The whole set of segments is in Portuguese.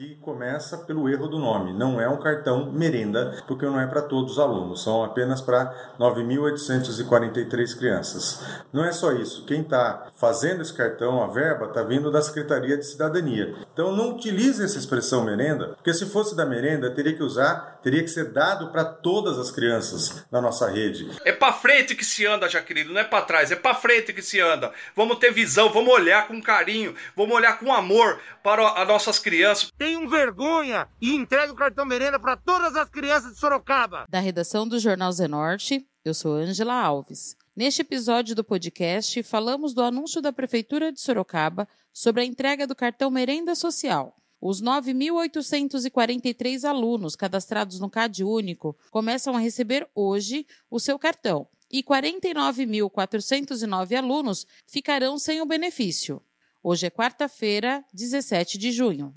que começa pelo erro do nome. Não é um cartão merenda, porque não é para todos os alunos, são apenas para 9.843 crianças. Não é só isso. Quem está fazendo esse cartão, a verba, está vindo da Secretaria de Cidadania. Então não utilize essa expressão merenda, porque se fosse da merenda, teria que usar, teria que ser dado para todas as crianças na nossa rede. É para frente que se anda, Jaqueline, não é para trás, é para frente que se anda. Vamos ter visão, vamos olhar com carinho, vamos olhar com amor para as nossas crianças. Tem tenham vergonha e entregue o cartão merenda para todas as crianças de Sorocaba. Da redação do Jornal Zenorte, eu sou Ângela Alves. Neste episódio do podcast, falamos do anúncio da Prefeitura de Sorocaba sobre a entrega do cartão Merenda Social. Os 9.843 alunos cadastrados no CAD Único começam a receber hoje o seu cartão e 49.409 alunos ficarão sem o benefício. Hoje é quarta-feira, 17 de junho.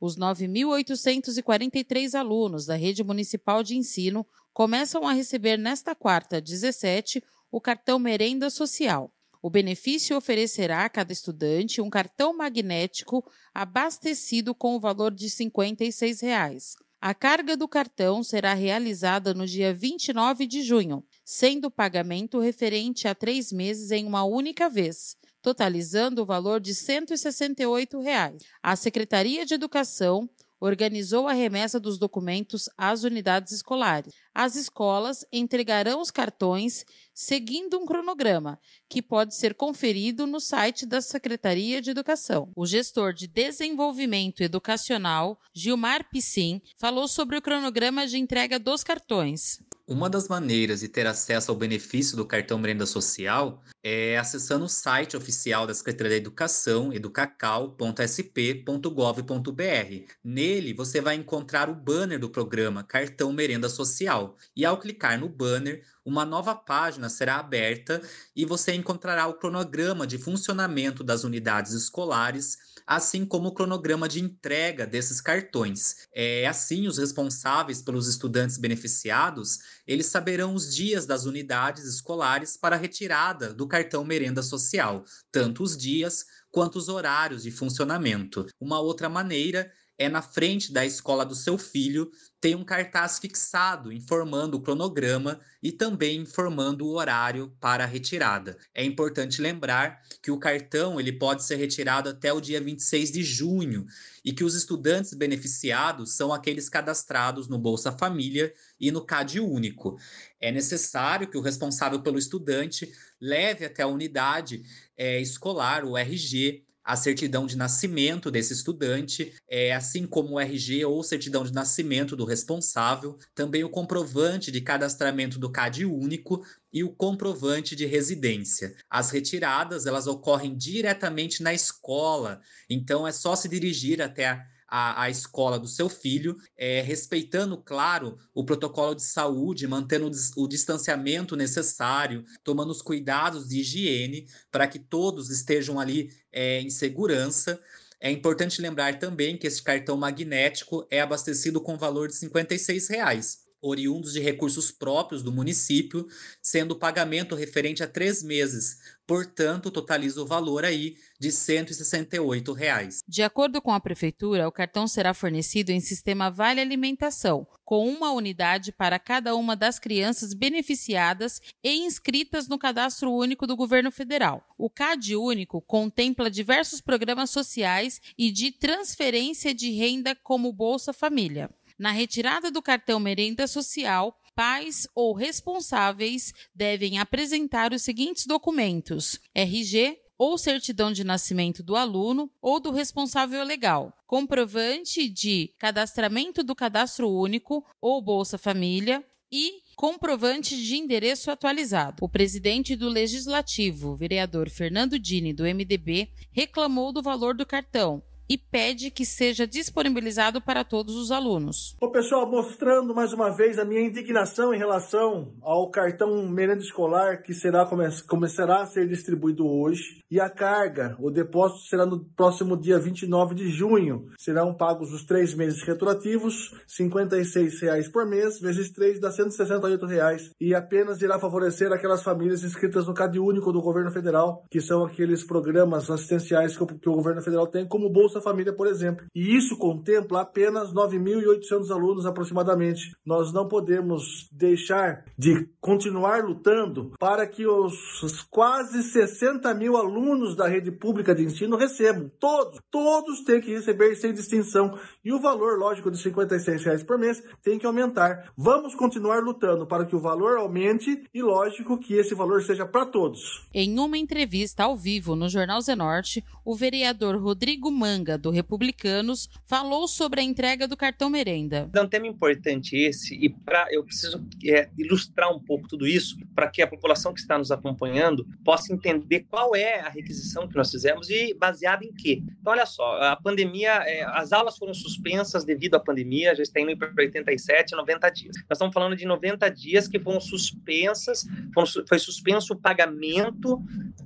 Os 9.843 alunos da rede municipal de ensino começam a receber nesta quarta, 17, o cartão Merenda Social. O benefício oferecerá a cada estudante um cartão magnético abastecido com o valor de 56 reais. A carga do cartão será realizada no dia 29 de junho, sendo o pagamento referente a três meses em uma única vez, totalizando o valor de 168 reais. A Secretaria de Educação organizou a remessa dos documentos às unidades escolares. As escolas entregarão os cartões seguindo um cronograma, que pode ser conferido no site da Secretaria de Educação. O gestor de Desenvolvimento Educacional, Gilmar Piscin, falou sobre o cronograma de entrega dos cartões. Uma das maneiras de ter acesso ao benefício do cartão Merenda Social é acessando o site oficial da Secretaria da Educação, educacal.sp.gov.br. Nele, você vai encontrar o banner do programa Cartão Merenda Social. E ao clicar no banner, uma nova página será aberta e você encontrará o cronograma de funcionamento das unidades escolares, assim como o cronograma de entrega desses cartões. É assim, os responsáveis pelos estudantes beneficiados, eles saberão os dias das unidades escolares para retirada do cartão merenda social, tanto os dias quanto os horários de funcionamento. Uma outra maneira é na frente da escola do seu filho, tem um cartaz fixado informando o cronograma e também informando o horário para a retirada. É importante lembrar que o cartão ele pode ser retirado até o dia 26 de junho e que os estudantes beneficiados são aqueles cadastrados no Bolsa Família e no CAD Único. É necessário que o responsável pelo estudante leve até a unidade é, escolar, o RG, a certidão de nascimento desse estudante, é, assim como o RG ou certidão de nascimento do responsável, também o comprovante de cadastramento do CAD único e o comprovante de residência. As retiradas, elas ocorrem diretamente na escola, então é só se dirigir até a a, a escola do seu filho, é, respeitando, claro, o protocolo de saúde, mantendo o, distanciamento necessário, tomando os cuidados de higiene para que todos estejam ali é, em segurança. É importante lembrar também que esse cartão magnético é abastecido com valor de 56 reais oriundos de recursos próprios do município, sendo o pagamento referente a três meses. Portanto, totaliza o valor aí de 168 reais. De acordo com a Prefeitura, o cartão será fornecido em sistema Vale Alimentação, com uma unidade para cada uma das crianças beneficiadas e inscritas no Cadastro Único do Governo Federal. O CAD Único contempla diversos programas sociais e de transferência de renda como Bolsa Família. Na retirada do cartão Merenda Social, pais ou responsáveis devem apresentar os seguintes documentos: RG ou certidão de nascimento do aluno ou do responsável legal, comprovante de cadastramento do cadastro único ou Bolsa Família e comprovante de endereço atualizado. O presidente do Legislativo, vereador Fernando Dini, do MDB, reclamou do valor do cartão e pede que seja disponibilizado para todos os alunos. Bom, pessoal, mostrando mais uma vez a minha indignação em relação ao cartão merenda escolar que será começará a ser distribuído hoje e a carga, o depósito será no próximo dia 29 de junho. Serão pagos os três meses retroativos, R$ 56,00 por mês, vezes 3 dá 168 reais, e apenas irá favorecer aquelas famílias inscritas no Cade Único do governo federal, que são aqueles programas assistenciais que o, que o governo federal tem, como Bolsa Família, por exemplo. E isso contempla apenas 9.800 alunos aproximadamente. Nós não podemos deixar de continuar lutando para que os quase 60 mil alunos da rede pública de ensino recebam. Todos, todos têm que receber sem distinção. E o valor, lógico, de 56 reais por mês tem que aumentar. Vamos continuar lutando para que o valor aumente e, lógico, que esse valor seja para todos. Em uma entrevista ao vivo no Jornal Zenorte, o vereador Rodrigo Manga, do Republicanos, falou sobre a entrega do cartão merenda. É um tema importante esse e para eu preciso é, ilustrar um pouco tudo isso para que a população que está nos acompanhando possa entender qual é a requisição que nós fizemos e baseada em quê. Então, olha só, a pandemia, é, as aulas foram suspensas devido à pandemia, já está indo para 87, 90 dias. Nós estamos falando de 90 dias que foram suspensas, foram, foi suspenso o pagamento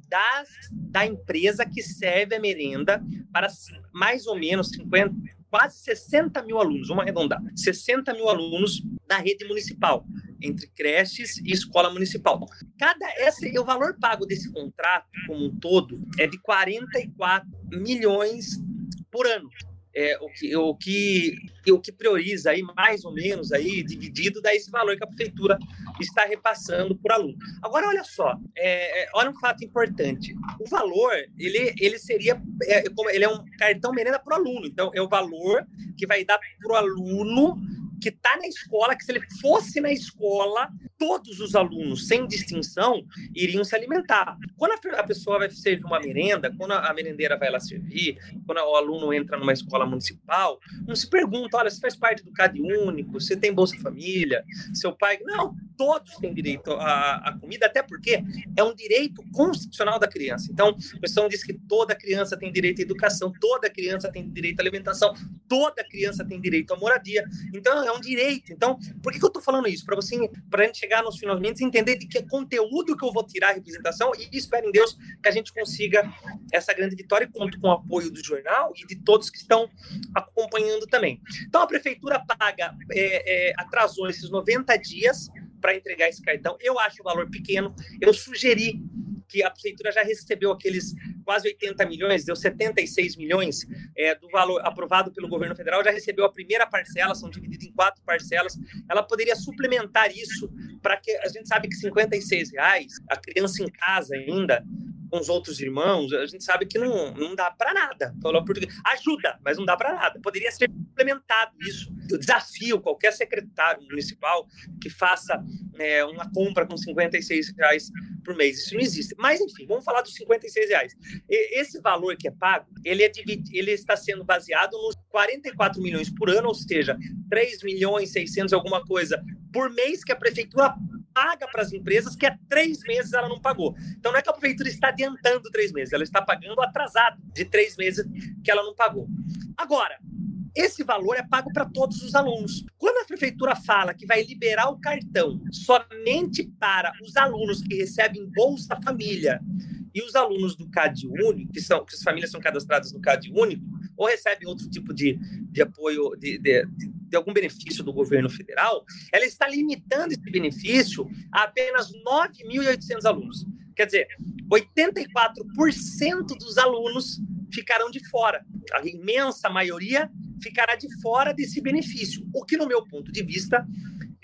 das, da empresa que serve a merenda para mais ou menos 50, quase 60 mil alunos, vamos arredondar, 60 mil alunos da rede municipal, entre creches e escola municipal. Cada esse, o valor pago desse contrato como um todo é de 44 milhões por ano é, o, que, o, que, o que prioriza aí, mais ou menos, aí, dividido, dá esse valor que a prefeitura está repassando por aluno. Agora, olha só, é, é olha um fato importante. O valor, ele, ele seria, é, ele é um cartão merenda para o aluno, então é o valor que vai dar para o aluno que está na escola, que se ele fosse na escola, todos os alunos, sem distinção, iriam se alimentar. Quando a pessoa vai servir uma merenda, quando a merendeira vai lá servir, quando o aluno entra numa escola municipal, não se pergunta, olha, você faz parte do CAD único, você tem Bolsa Família, seu pai... Não, todos têm direito à, à comida, até porque é um direito constitucional da criança. Então, a Constituição diz que toda criança tem direito à educação, toda criança tem direito à alimentação, toda criança tem direito à moradia. Então, é um direito. Então, por que, que eu estou falando isso? Para você, para a gente chegar nos finalmente entender de que conteúdo que eu vou tirar a representação e espero em Deus que a gente consiga essa grande vitória e conto com o apoio do jornal e de todos que estão acompanhando também. Então, a prefeitura paga, é, é, atrasou esses 90 dias para entregar esse cartão. Eu acho o valor pequeno. Eu sugeri que a prefeitura já recebeu aqueles quase 80 milhões, deu 76 milhões é, do valor aprovado pelo governo federal, já recebeu a primeira parcela, são divididas em quatro parcelas. Ela poderia suplementar isso para que a gente sabe que 56 reais, a criança em casa ainda, com os outros irmãos, a gente sabe que não, não dá para nada. Falou português. Ajuda, mas não dá para nada. Poderia ser implementado isso. Eu desafio qualquer secretário municipal que faça é, uma compra com 56 reais por mês. Isso não existe. Mas, enfim, vamos falar dos 56 reais. Esse valor que é pago, ele, é ele está sendo baseado nos 44 milhões por ano, ou seja, 3 milhões 600 alguma coisa por mês que a prefeitura paga para as empresas que há três meses ela não pagou. Então não é que a prefeitura está adiantando três meses, ela está pagando atrasado de três meses que ela não pagou. Agora, esse valor é pago para todos os alunos. Quando a prefeitura fala que vai liberar o cartão somente para os alunos que recebem Bolsa Família e os alunos do CAD Único, que são que as famílias são cadastradas no CAD Único, ou recebem outro tipo de, de apoio, de, de, de algum benefício do governo federal, ela está limitando esse benefício a apenas 9.800 alunos. Quer dizer, 84% dos alunos ficarão de fora. A imensa maioria ficará de fora desse benefício, o que, no meu ponto de vista,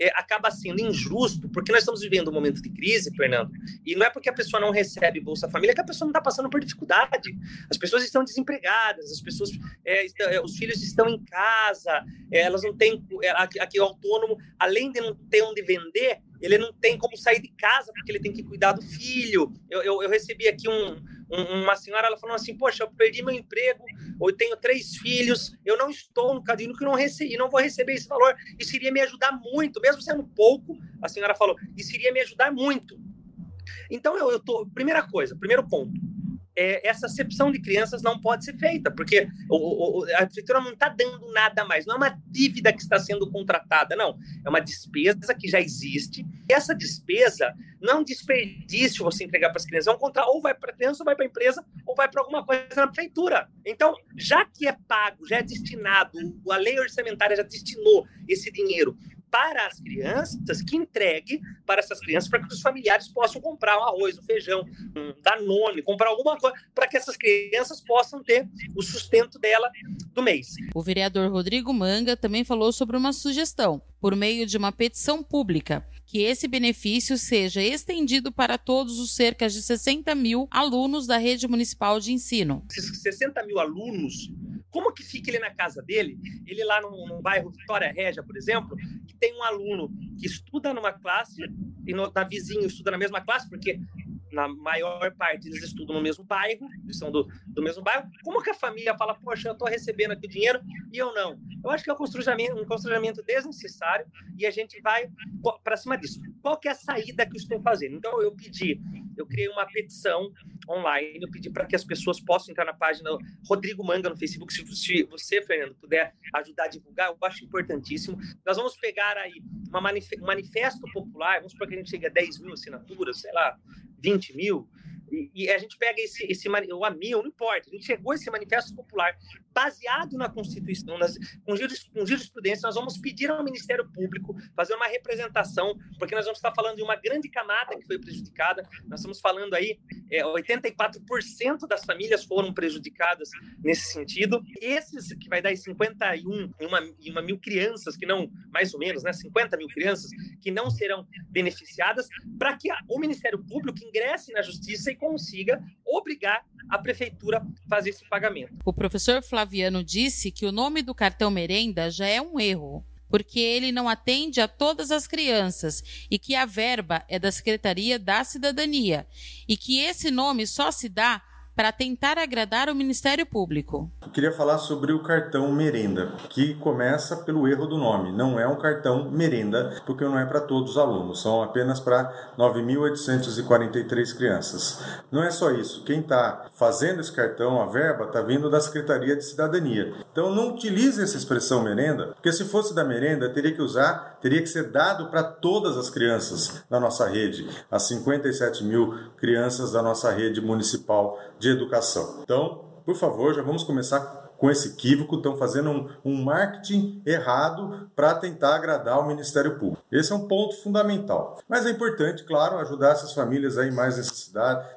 é, acaba sendo injusto, porque nós estamos vivendo um momento de crise, Fernando, e não é porque a pessoa não recebe Bolsa Família que a pessoa não está passando por dificuldade. As pessoas estão desempregadas, as pessoas, é, é, os filhos estão em casa, é, elas não têm. É, aqui, o autônomo, além de não ter onde vender, ele não tem como sair de casa porque ele tem que cuidar do filho. Eu, eu, eu recebi aqui um, um, uma senhora, ela falou assim: Poxa, eu perdi meu emprego, eu tenho três filhos, eu não estou no cadinho que não recebi, não vou receber esse valor. Isso iria me ajudar muito, mesmo sendo pouco, a senhora falou, isso iria me ajudar muito. Então, eu, eu tô. Primeira coisa, primeiro ponto. É, essa acepção de crianças não pode ser feita, porque o, o, a prefeitura não está dando nada mais, não é uma dívida que está sendo contratada, não. É uma despesa que já existe. E essa despesa não é um desperdício você entregar para as crianças, é um contra... ou vai para a criança, ou vai para a empresa, ou vai para alguma coisa na prefeitura. Então, já que é pago, já é destinado, a lei orçamentária já destinou esse dinheiro para as crianças, que entregue para essas crianças, para que os familiares possam comprar um arroz, um feijão, um danone, comprar alguma coisa, para que essas crianças possam ter o sustento dela do mês. O vereador Rodrigo Manga também falou sobre uma sugestão, por meio de uma petição pública, que esse benefício seja estendido para todos os cerca de 60 mil alunos da rede municipal de ensino. Esses 60 mil alunos como que fica ele na casa dele? Ele lá no, no bairro Vitória Régia, por exemplo, que tem um aluno que estuda numa classe e no, na vizinho estuda na mesma classe, porque na maior parte eles estudam no mesmo bairro, eles são do, do mesmo bairro. Como que a família fala, poxa, eu estou recebendo aqui dinheiro e eu não? Eu acho que é um constrangimento, um constrangimento desnecessário e a gente vai para cima disso. Qual que é a saída que eu estou fazendo? Então, eu pedi, eu criei uma petição online, eu pedi para que as pessoas possam entrar na página Rodrigo Manga no Facebook. Se, se você, Fernando, puder ajudar a divulgar, eu acho importantíssimo. Nós vamos pegar aí uma manif um manifesto popular, vamos supor que a gente chegue a 10 mil assinaturas, sei lá, 20 mil, e, e, a gente pega esse, esse ou a mil, não importa, a gente chegou a esse manifesto popular baseado na Constituição, nas, com, juris, com jurisprudência, nós vamos pedir ao Ministério Público fazer uma representação, porque nós vamos estar falando de uma grande camada que foi prejudicada, nós estamos falando aí, é, 84% das famílias foram prejudicadas nesse sentido, esses que vai dar 51 e uma, e uma mil crianças, que não, mais ou menos, né, 50 mil crianças, que não serão beneficiadas, para que a, o Ministério Público ingresse na Justiça e consiga obrigar a prefeitura a fazer esse pagamento. O professor Flaviano disse que o nome do cartão merenda já é um erro, porque ele não atende a todas as crianças e que a verba é da Secretaria da Cidadania e que esse nome só se dá para tentar agradar o Ministério Público. Eu queria falar sobre o cartão merenda, que começa pelo erro do nome. Não é um cartão merenda, porque não é para todos os alunos, são apenas para 9.843 crianças. Não é só isso, quem está fazendo esse cartão, a verba, está vindo da Secretaria de Cidadania. Então não utilize essa expressão merenda, porque se fosse da merenda, teria que usar, teria que ser dado para todas as crianças da nossa rede, as 57 mil crianças da nossa rede municipal de educação. Então, por favor, já vamos começar com esse equívoco, estão fazendo um, um marketing errado para tentar agradar o Ministério Público. Esse é um ponto fundamental. Mas é importante, claro, ajudar essas famílias aí mais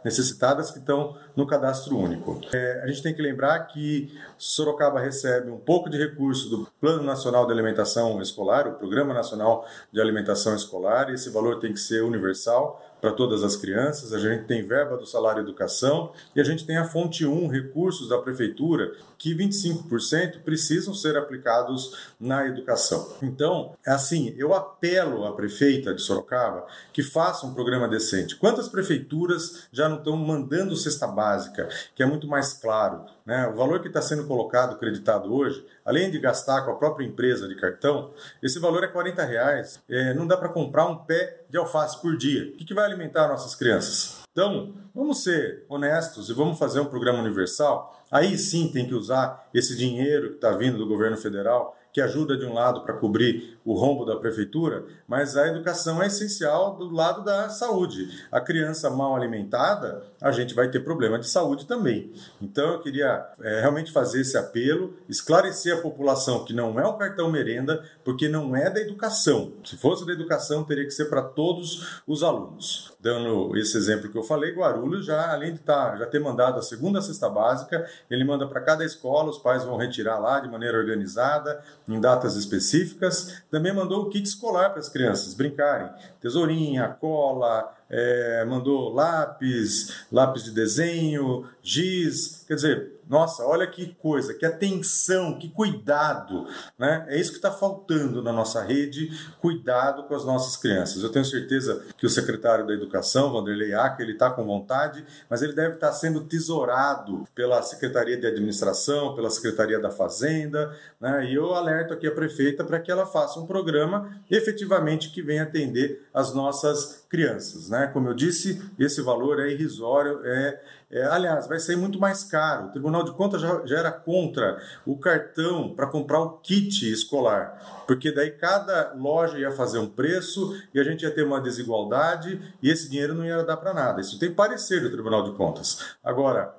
necessitadas que estão no cadastro único. É, a gente tem que lembrar que Sorocaba recebe um pouco de recurso do Plano Nacional de Alimentação Escolar, o Programa Nacional de Alimentação Escolar, e esse valor tem que ser universal para todas as crianças, a gente tem verba do salário educação e a gente tem a fonte 1, recursos da prefeitura, que 25% precisam ser aplicados na educação. Então, é assim, eu apelo à prefeita de Sorocaba que faça um programa decente. Quantas prefeituras já não estão mandando cesta básica, que é muito mais claro? Né? O valor que está sendo colocado, creditado hoje, além de gastar com a própria empresa de cartão, esse valor é 40 reais. É, não dá para comprar um pé de alface por dia. O que, que vai alimentar nossas crianças? Então, vamos ser honestos e vamos fazer um programa universal. Aí sim tem que usar esse dinheiro que está vindo do governo federal que ajuda de um lado para cobrir o rombo da prefeitura, mas a educação é essencial do lado da saúde. A criança mal alimentada, a gente vai ter problema de saúde também. Então eu queria é, realmente fazer esse apelo, esclarecer a população que não é o cartão merenda, porque não é da educação. Se fosse da educação, teria que ser para todos os alunos. Dando esse exemplo que eu falei, Guarulhos já, além de tá, já ter mandado a segunda cesta básica, ele manda para cada escola, os pais vão retirar lá de maneira organizada, em datas específicas. Também mandou o kit escolar para as crianças brincarem. Tesourinha, cola, é, mandou lápis, lápis de desenho, giz. Quer dizer, nossa, olha que coisa, que atenção, que cuidado, né? É isso que está faltando na nossa rede, cuidado com as nossas crianças. Eu tenho certeza que o secretário da Educação, Vanderlei Acker, ele está com vontade, mas ele deve estar tá sendo tesourado pela Secretaria de Administração, pela Secretaria da Fazenda, né? E eu alerto aqui a prefeita para que ela faça um programa efetivamente que venha atender as nossas crianças, né? Como eu disse, esse valor é irrisório, é, é, aliás, vai ser muito mais caro. O Tribunal de Contas já, já era contra o cartão para comprar o kit escolar, porque daí cada loja ia fazer um preço e a gente ia ter uma desigualdade e esse dinheiro não ia dar para nada. Isso tem parecer do Tribunal de Contas. Agora,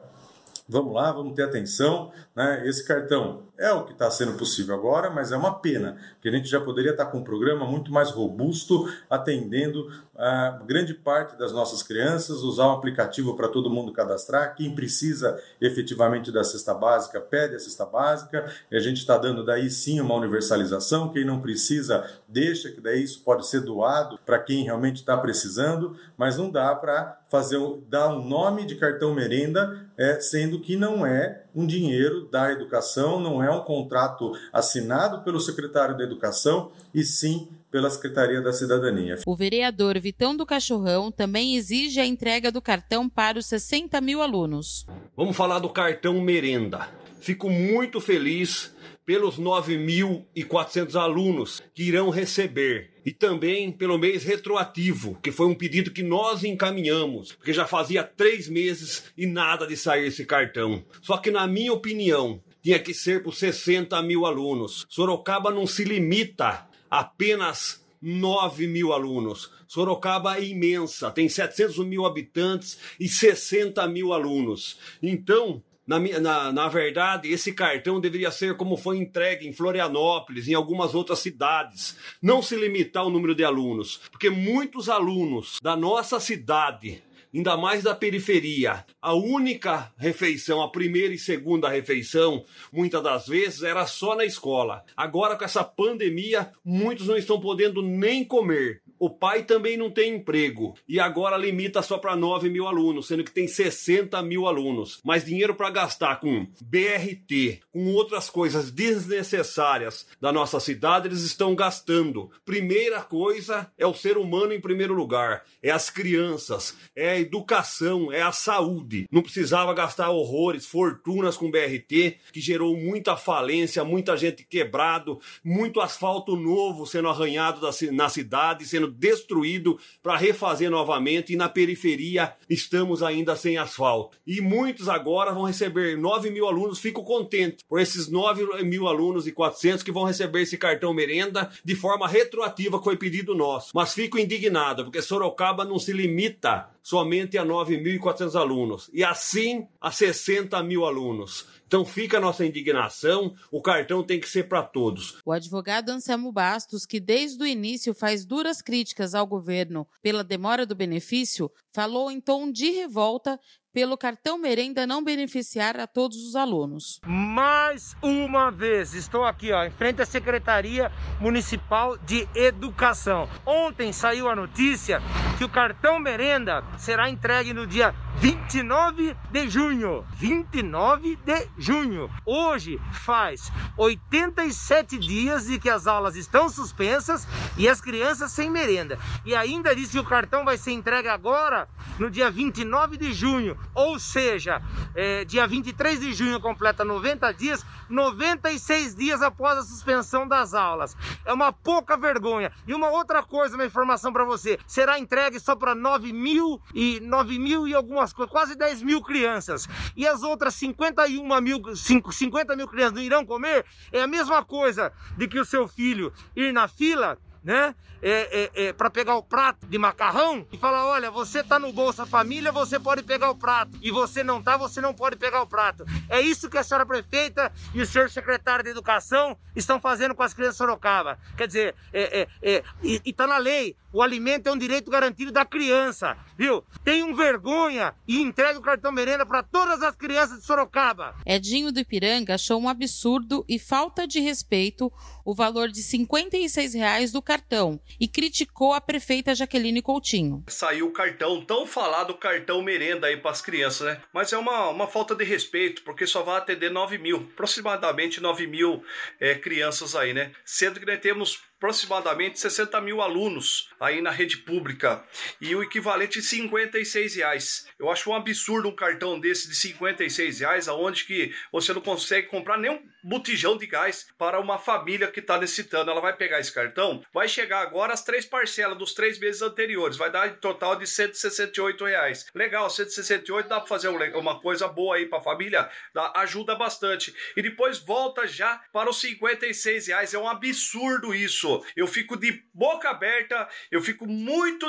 vamos lá, vamos ter atenção. Né? Esse cartão é o que está sendo possível agora, mas é uma pena, que a gente já poderia estar tá com um programa muito mais robusto, atendendo a grande parte das nossas crianças, usar um aplicativo para todo mundo cadastrar. Quem precisa efetivamente da cesta básica, pede a cesta básica, e a gente está dando daí sim uma universalização. Quem não precisa, deixa, que daí isso pode ser doado para quem realmente está precisando, mas não dá para fazer dar um nome de cartão merenda, é, sendo que não é um dinheiro da educação, não é um contrato assinado pelo secretário da Educação, e sim pela Secretaria da Cidadania. O vereador Vitão do Cachorrão também exige a entrega do cartão para os 60 mil alunos. Vamos falar do cartão merenda. Fico muito feliz pelos 9.400 alunos que irão receber e também pelo mês retroativo, que foi um pedido que nós encaminhamos, porque já fazia três meses e nada de sair esse cartão. Só que, na minha opinião, tinha que ser por 60 mil alunos. Sorocaba não se limita apenas 9 mil alunos. Sorocaba é imensa, tem 700 mil habitantes e 60 mil alunos. Então, na, na, na, verdade, esse cartão deveria ser como foi entregue em Florianópolis, em algumas outras cidades. Não se limitar ao número de alunos, porque muitos alunos da nossa cidade ainda mais da periferia. A única refeição, a primeira e segunda refeição, muitas das vezes era só na escola. Agora, com essa pandemia, muitos não estão podendo nem comer. O pai também não tem emprego e agora limita só para 9 mil alunos, sendo que tem 60 mil alunos. Mas dinheiro para gastar com BRT, com outras coisas desnecessárias da nossa cidade, eles estão gastando. Primeira coisa é o ser humano em primeiro lugar, é as crianças, é a educação, é a saúde. Não precisava gastar horrores, fortunas com BRT, que gerou muita falência, muita gente quebrado, muito asfalto novo sendo arranhado na cidade, sendo destruído para refazer novamente e na periferia estamos ainda sem asfalto. E muitos agora vão receber 9 mil alunos, fico contente por esses 9 mil alunos e 400 que vão receber esse cartão merenda de forma retroativa que foi pedido nosso. Mas fico indignado porque Sorocaba não se limita somente a 9.400 alunos e assim a 60 mil alunos. Então fica a nossa indignação, o cartão tem que ser para todos. O advogado Anselmo Bastos, que desde o início faz duras críticas ao governo pela demora do benefício, falou em tom de revolta pelo cartão merenda não beneficiar a todos os alunos. Mais uma vez, estou aqui ó, em frente à Secretaria Municipal de Educação. Ontem saiu a notícia que o cartão merenda será entregue no dia 29 de junho. 29 de junho. Hoje faz 87 dias de que as aulas estão suspensas e as crianças sem merenda. E ainda diz que o cartão vai ser entregue agora, no dia 29 de junho. Ou seja, é, dia 23 de junho completa 90 dias, 96 dias após a suspensão das aulas. É uma pouca vergonha. E uma outra coisa, uma informação para você: será entregue só para 9 mil e 9 mil e algumas coisas, quase 10 mil crianças. E as outras 51 mil, 50 mil crianças não irão comer? É a mesma coisa de que o seu filho ir na fila né? É, é, é para pegar o prato de macarrão e falar: olha, você tá no Bolsa Família, você pode pegar o prato. E você não tá, você não pode pegar o prato. É isso que a senhora prefeita e o senhor secretário de Educação estão fazendo com as crianças de Sorocaba. Quer dizer, é, é, é, e, e tá na lei: o alimento é um direito garantido da criança, viu? Tenham vergonha e entregue o cartão merenda para todas as crianças de Sorocaba. Edinho do Ipiranga achou um absurdo e falta de respeito o valor de 56 reais do cartão e criticou a prefeita Jaqueline Coutinho. Saiu o cartão, tão falado cartão merenda aí para as crianças, né? Mas é uma, uma falta de respeito, porque só vai atender 9 mil, aproximadamente 9 mil é, crianças aí, né? Sendo que nós temos aproximadamente 60 mil alunos aí na rede pública e o equivalente de 56 reais. Eu acho um absurdo um cartão desse de 56 reais, aonde que você não consegue comprar nem um botijão de gás para uma família que está necessitando. Ela vai pegar esse cartão, vai chegar agora as três parcelas dos três meses anteriores, vai dar em total de 168 reais. Legal, 168 dá para fazer uma coisa boa aí para a família, dá, ajuda bastante. E depois volta já para os 56 reais. É um absurdo isso. Eu fico de boca aberta, eu fico muito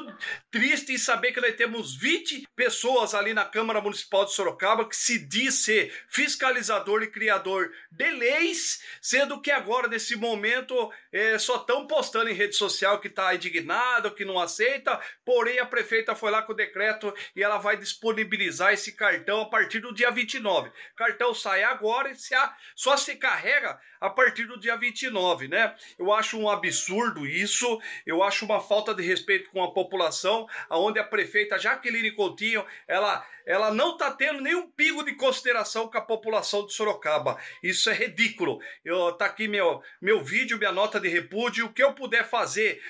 triste em saber que nós temos 20 pessoas ali na Câmara Municipal de Sorocaba que se diz ser fiscalizador e criador de sendo que agora, nesse momento, é, só estão postando em rede social que está indignado, que não aceita, porém a prefeita foi lá com o decreto e ela vai disponibilizar esse cartão a partir do dia 29. O cartão sai agora e se a, só se carrega a partir do dia 29, né? Eu acho um absurdo isso, eu acho uma falta de respeito com a população, aonde a prefeita Jaqueline Coutinho, ela ela não está tendo nenhum pingo de consideração com a população de Sorocaba. Isso é ridículo. Eu tá aqui meu meu vídeo, minha nota de repúdio, o que eu puder fazer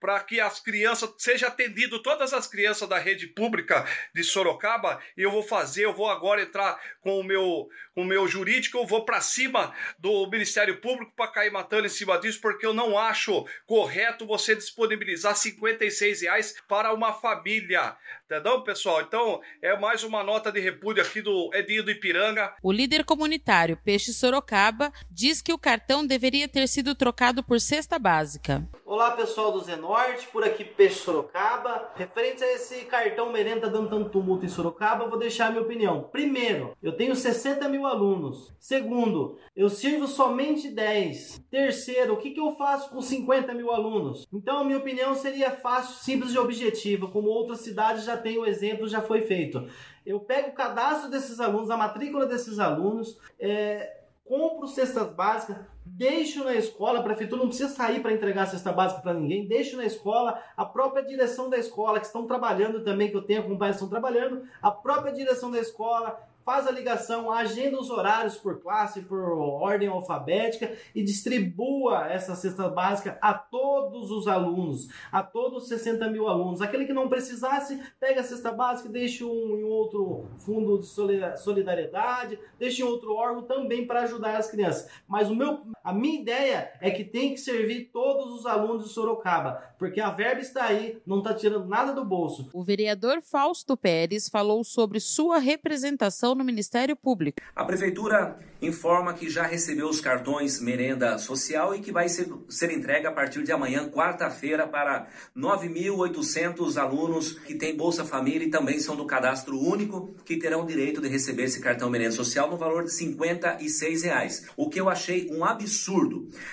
para que as crianças seja atendido todas as crianças da rede pública de Sorocaba, eu vou fazer, eu vou agora entrar com o meu com o meu jurídico, eu vou para cima do Ministério Público para cair matando em cima disso, porque eu não acho correto você disponibilizar 56 reais para uma família. Entendeu, pessoal? Então, é mais uma nota de repúdio aqui do Edinho do Ipiranga. O líder comunitário Peixe Sorocaba diz que o cartão deveria ter sido trocado por cesta básica. Olá, pessoal do Zenorte, por aqui Peixe Sorocaba. Referente a esse cartão merenda dando tanto tumulto em Sorocaba, eu vou deixar a minha opinião. Primeiro, eu tenho 60 mil alunos. Segundo, eu sirvo somente 10. Terceiro, o que, que eu faço com 50 mil alunos? Então, a minha opinião seria fácil, simples e objetiva, como outras cidades já têm o exemplo, já foi feito. Eu pego o cadastro desses alunos, a matrícula desses alunos, é, compro cestas básicas, deixo na escola, a prefeitura não precisa sair para entregar a cesta básica para ninguém, deixo na escola, a própria direção da escola, que estão trabalhando também, que eu tenho acompanhado, estão trabalhando, a própria direção da escola, faz a ligação, agenda os horários por classe, por ordem alfabética e distribua essa cesta básica a todos os alunos, a todos os 60 mil alunos. Aquele que não precisasse, pega a cesta básica e deixa um, em outro fundo de solidariedade, deixa em outro órgão também para ajudar as crianças. Mas o meu, a minha ideia é que tem que servir todos os alunos de Sorocaba, porque a verba está aí, não está tirando nada do bolso. O vereador Fausto Pérez falou sobre sua representação no Ministério Público. A Prefeitura informa que já recebeu os cartões merenda social e que vai ser, ser entregue a partir de amanhã, quarta-feira, para 9.800 alunos que têm Bolsa Família e também são do cadastro único, que terão direito de receber esse cartão merenda social no valor de 56 reais. O que eu achei um absurdo.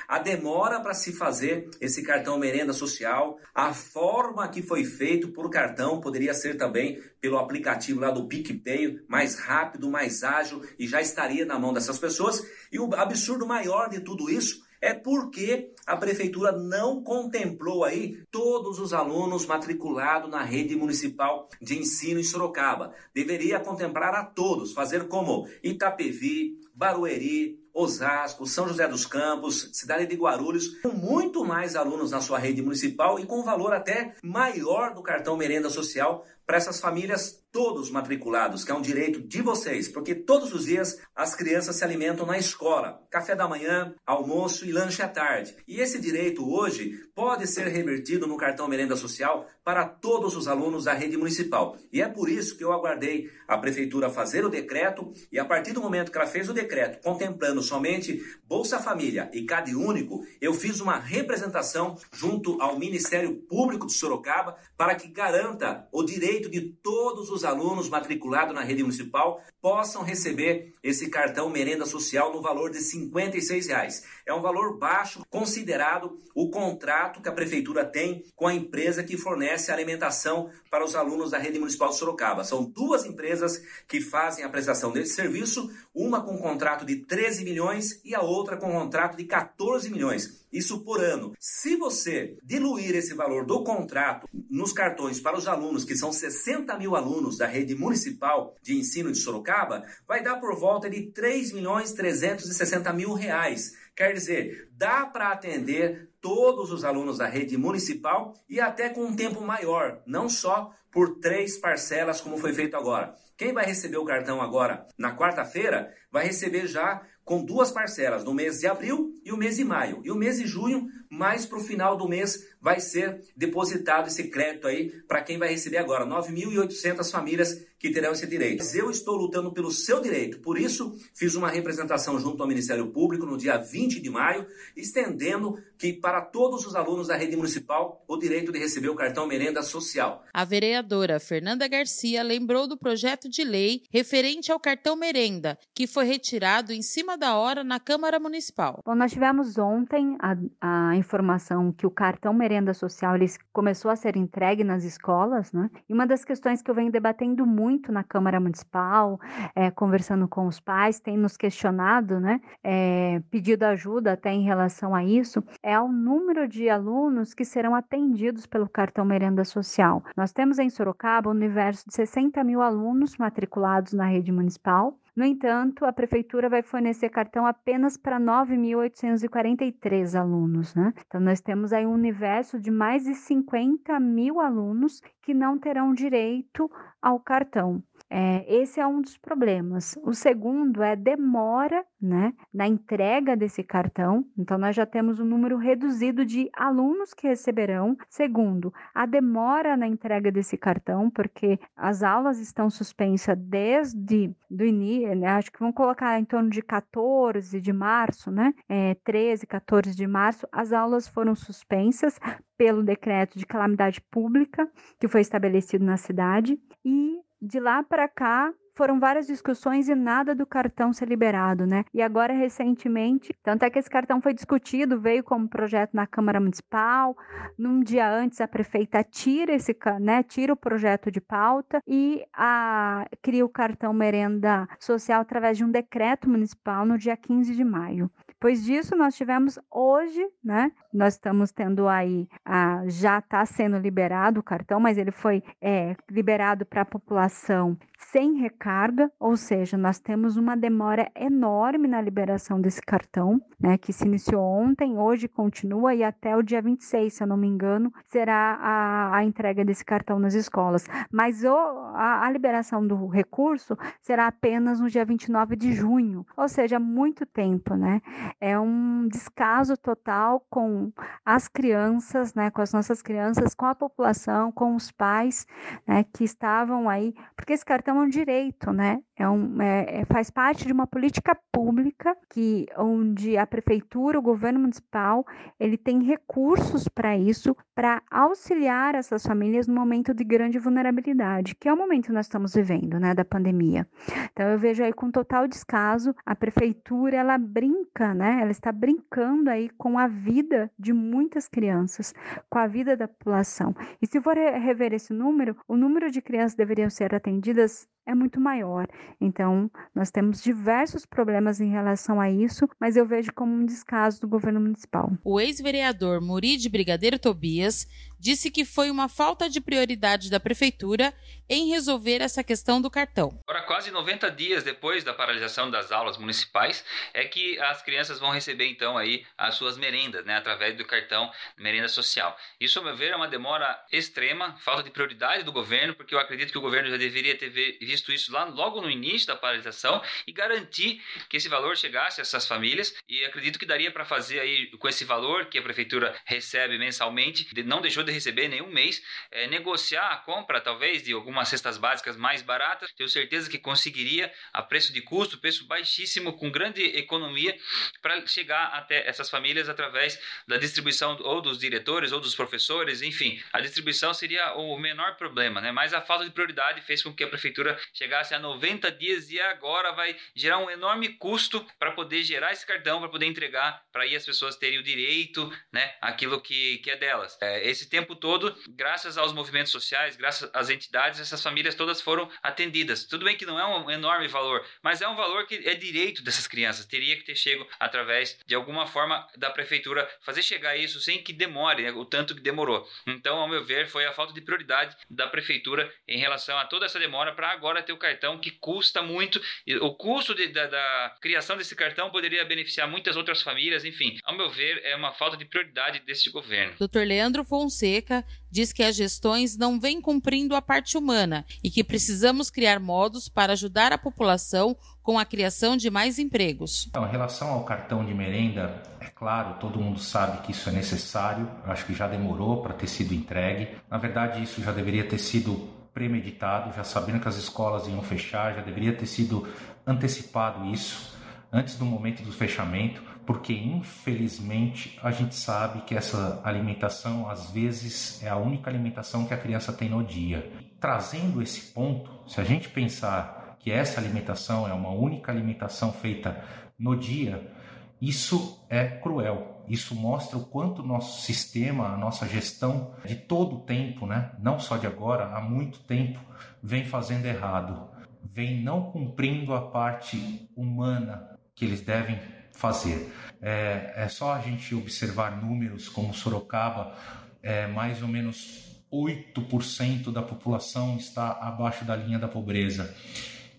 A demora para se fazer esse cartão merenda social, a forma que foi feito por cartão poderia ser também pelo aplicativo lá do PicPay, mais rápido, mais ágil e já estaria na mão dessas pessoas. E o absurdo maior de tudo isso é porque a prefeitura não contemplou aí todos os alunos matriculados na rede municipal de ensino em Sorocaba. Deveria contemplar a todos, fazer como Itapevi, Barueri, Osasco, São José dos Campos, cidade de Guarulhos, com muito mais alunos na sua rede municipal e com valor até maior do cartão merenda social para essas famílias todos matriculados, que é um direito de vocês, porque todos os dias as crianças se alimentam na escola, café da manhã, almoço e lanche à tarde. E esse direito hoje pode ser revertido no cartão merenda social para todos os alunos da rede municipal. E é por isso que eu aguardei a prefeitura fazer o decreto e a partir do momento que ela fez o decreto contemplando somente Bolsa Família e Cade Único, eu fiz uma representação junto ao Ministério Público de Sorocaba para que garanta o direito de todos os alunos matriculados na rede municipal possam receber esse cartão merenda social no valor de 56 reais. É um valor baixo considerado o contrato que a prefeitura tem com a empresa que fornece alimentação para os alunos da rede municipal de Sorocaba. São duas empresas que fazem a prestação desse serviço, uma com contrato de 13 milhões e a outra com contrato de 14 milhões. Isso por ano. Se você diluir esse valor do contrato nos cartões para os alunos, que são 60 mil alunos da rede municipal de ensino de Sorocaba, vai dar por volta de 3 milhões 360 mil reais. Quer dizer, dá para atender todos os alunos da rede municipal e até com um tempo maior, não só por três parcelas, como foi feito agora. Quem vai receber o cartão agora na quarta-feira vai receber já com duas parcelas, no mês de abril e o mês de maio. E o mês de junho, mais para o final do mês, vai ser depositado esse crédito aí para quem vai receber agora. 9.800 famílias que terão esse direito. Mas eu estou lutando pelo seu direito, por isso fiz uma representação junto ao Ministério Público no dia 20 de maio, estendendo que para todos os alunos da rede municipal o direito de receber o cartão merenda social. A vereadora Fernanda Garcia lembrou do projeto de lei referente ao cartão merenda, que foi retirado em cima da hora na Câmara Municipal. Bom, nós tivemos ontem a, a informação que o cartão merenda social ele começou a ser entregue nas escolas, né? E uma das questões que eu venho debatendo muito na Câmara Municipal, é, conversando com os pais, tem nos questionado, né? É, pedido ajuda até em relação a isso, é o número de alunos que serão atendidos pelo cartão merenda social. Nós temos em Sorocaba um universo de 60 mil alunos matriculados na rede municipal. No entanto, a prefeitura vai fornecer cartão apenas para 9.843 alunos, né? Então, nós temos aí um universo de mais de 50 mil alunos que não terão direito ao cartão. É, esse é um dos problemas. O segundo é demora né, na entrega desse cartão. Então, nós já temos um número reduzido de alunos que receberão. Segundo, a demora na entrega desse cartão, porque as aulas estão suspensas desde do início, né, acho que vão colocar em torno de 14 de março, né? É, 13, 14 de março, as aulas foram suspensas pelo decreto de calamidade pública que foi estabelecido na cidade e de lá para cá foram várias discussões e nada do cartão ser liberado, né? E agora, recentemente, tanto é que esse cartão foi discutido, veio como projeto na Câmara Municipal. Num dia antes, a prefeita tira esse, né? Tira o projeto de pauta e a, cria o cartão merenda social através de um decreto municipal no dia 15 de maio. Depois disso, nós tivemos hoje, né? Nós estamos tendo aí, a, já está sendo liberado o cartão, mas ele foi é, liberado para a população sem recarga, ou seja, nós temos uma demora enorme na liberação desse cartão, né, que se iniciou ontem, hoje continua e até o dia 26, se eu não me engano, será a, a entrega desse cartão nas escolas. Mas o, a, a liberação do recurso será apenas no dia 29 de junho, ou seja, muito tempo, né? É um descaso total com as crianças, né, com as nossas crianças, com a população, com os pais, né, que estavam aí, porque esse cartão é um direito, né? É um, é, é, faz parte de uma política pública que onde a prefeitura, o governo municipal, ele tem recursos para isso, para auxiliar essas famílias no momento de grande vulnerabilidade, que é o momento que nós estamos vivendo, né, da pandemia. Então eu vejo aí com total descaso a prefeitura, ela brinca, né? Ela está brincando aí com a vida de muitas crianças, com a vida da população. E se for rever esse número, o número de crianças deveriam ser atendidas é muito maior. Então, nós temos diversos problemas em relação a isso, mas eu vejo como um descaso do governo municipal. O ex-vereador Muride Brigadeiro Tobias disse que foi uma falta de prioridade da prefeitura em resolver essa questão do cartão. Agora, quase 90 dias depois da paralisação das aulas municipais, é que as crianças vão receber então aí as suas merendas, né, através do cartão merenda social. Isso, ao meu ver, é uma demora extrema, falta de prioridade do governo, porque eu acredito que o governo já deveria ter visto isso lá logo no início da paralisação e garantir que esse valor chegasse a essas famílias. E acredito que daria para fazer aí com esse valor que a prefeitura recebe mensalmente, não deixou de receber nenhum mês, é, negociar a compra talvez de algumas cestas básicas mais baratas. Tenho certeza que conseguiria a preço de custo, preço baixíssimo, com grande economia, para chegar até essas famílias através da distribuição ou dos diretores ou dos professores, enfim, a distribuição seria o menor problema, né? Mas a falta de prioridade fez com que a prefeitura chegasse a 90 dias e agora vai gerar um enorme custo para poder gerar esse cartão, para poder entregar, para aí as pessoas terem o direito, né, aquilo que, que é delas. É, esse tempo todo, graças aos movimentos sociais, graças às entidades, essas famílias todas foram atendidas. Tudo bem que não é um enorme valor, mas é um valor que é direito dessas crianças. Teria que ter chego através de alguma forma da prefeitura fazer chegar isso sem que demore, né, o tanto que demorou. Então, ao meu ver, foi a falta de prioridade da prefeitura em relação a toda essa demora para agora ter o cartão que custa muito. O custo de, da, da, criação desse cartão poderia beneficiar muitas outras famílias. Enfim, ao meu ver, é uma falta de prioridade deste governo. Dr. Leandro Fonseca diz que as gestões não vêm cumprindo a parte humana e que precisamos criar modos para ajudar a população com a criação de mais empregos. Então, em relação ao cartão de merenda, é claro, todo mundo sabe que isso é necessário, eu acho que já demorou para ter sido entregue. Na verdade, isso já deveria ter sido premeditado, já sabendo que as escolas iam fechar, já deveria ter sido antecipado isso antes do momento do fechamento, porque infelizmente a gente sabe que essa alimentação às vezes é a única alimentação que a criança tem no dia. Trazendo esse ponto, se a gente pensar que essa alimentação é uma única alimentação feita no dia, isso é cruel. Isso mostra o quanto nosso sistema, a nossa gestão de todo o tempo, né? não só de agora, há muito tempo, vem fazendo errado, vem não cumprindo a parte humana que eles devem fazer. É, é só a gente observar números como Sorocaba, é, mais ou menos 8% da população está abaixo da linha da pobreza.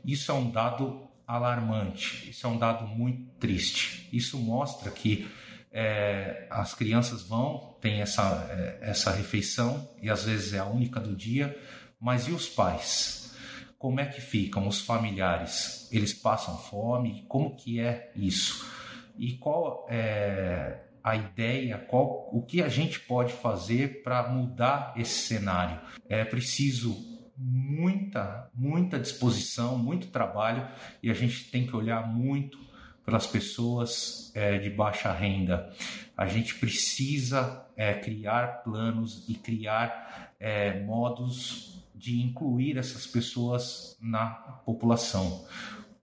Isso é um dado alarmante, isso é um dado muito triste. Isso mostra que é, as crianças vão, tem essa, é, essa refeição e às vezes é a única do dia, mas e os pais? Como é que ficam os familiares? Eles passam fome? Como que é isso? e qual é a ideia, qual, o que a gente pode fazer para mudar esse cenário. É preciso muita, muita disposição, muito trabalho e a gente tem que olhar muito pelas pessoas é, de baixa renda. A gente precisa é, criar planos e criar é, modos de incluir essas pessoas na população.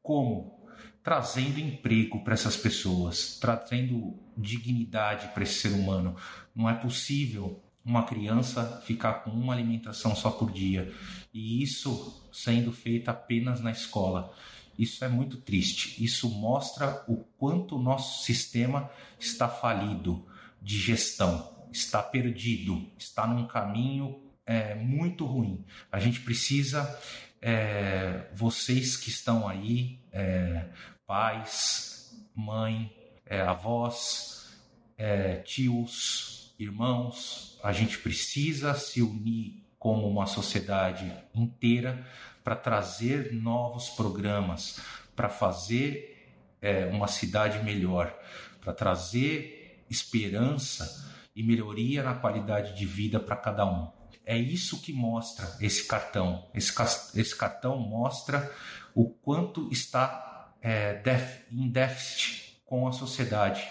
Como? trazendo emprego para essas pessoas, trazendo dignidade para esse ser humano. Não é possível uma criança ficar com uma alimentação só por dia e isso sendo feito apenas na escola. Isso é muito triste. Isso mostra o quanto o nosso sistema está falido de gestão, está perdido, está num caminho é, muito ruim. A gente precisa, é, vocês que estão aí, é, pais, mãe, é, avós, é, tios, irmãos. A gente precisa se unir como uma sociedade inteira para trazer novos programas, para fazer é, uma cidade melhor, para trazer esperança e melhoria na qualidade de vida para cada um. É isso que mostra esse cartão. Esse, esse cartão mostra o quanto está é, def, em déficit com a sociedade.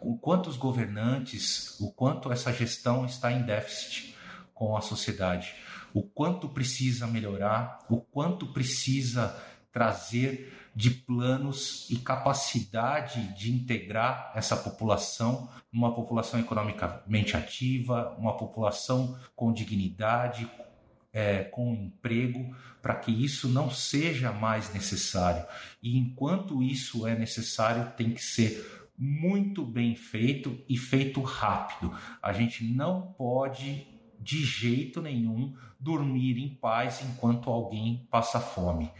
O quanto os governantes, o quanto essa gestão está em déficit com a sociedade, o quanto precisa melhorar, o quanto precisa trazer de planos e capacidade de integrar essa população, uma população economicamente ativa, uma população com dignidade, é, com emprego, para que isso não seja mais necessário. E enquanto isso é necessário, tem que ser muito bem feito e feito rápido. A gente não pode de jeito nenhum dormir em paz enquanto alguém passa fome.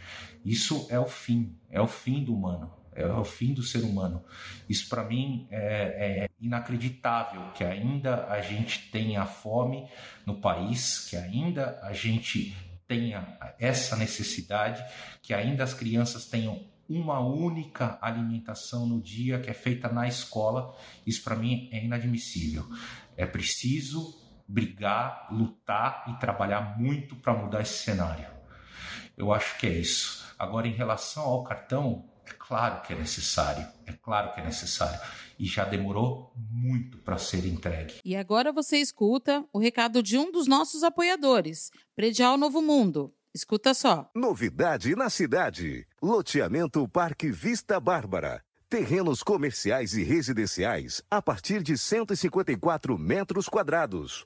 Isso é o fim, é o fim do humano é o fim do ser humano. Isso para mim é, é, inacreditável que ainda a gente tenha fome no país, que ainda a gente tenha essa necessidade, que ainda as crianças tenham uma única alimentação no dia que é feita na escola. Isso para mim é inadmissível. É preciso brigar, lutar e trabalhar muito para mudar esse cenário. Eu acho que é isso. Agora, em relação ao cartão, é claro que é necessário, é claro que é necessário. E já demorou muito para ser entregue. E agora você escuta o recado de um dos nossos apoiadores, Predial Novo Mundo. Escuta só. Novidade na cidade: Loteamento Parque Vista Bárbara. Terrenos comerciais e residenciais a partir de 154 metros quadrados.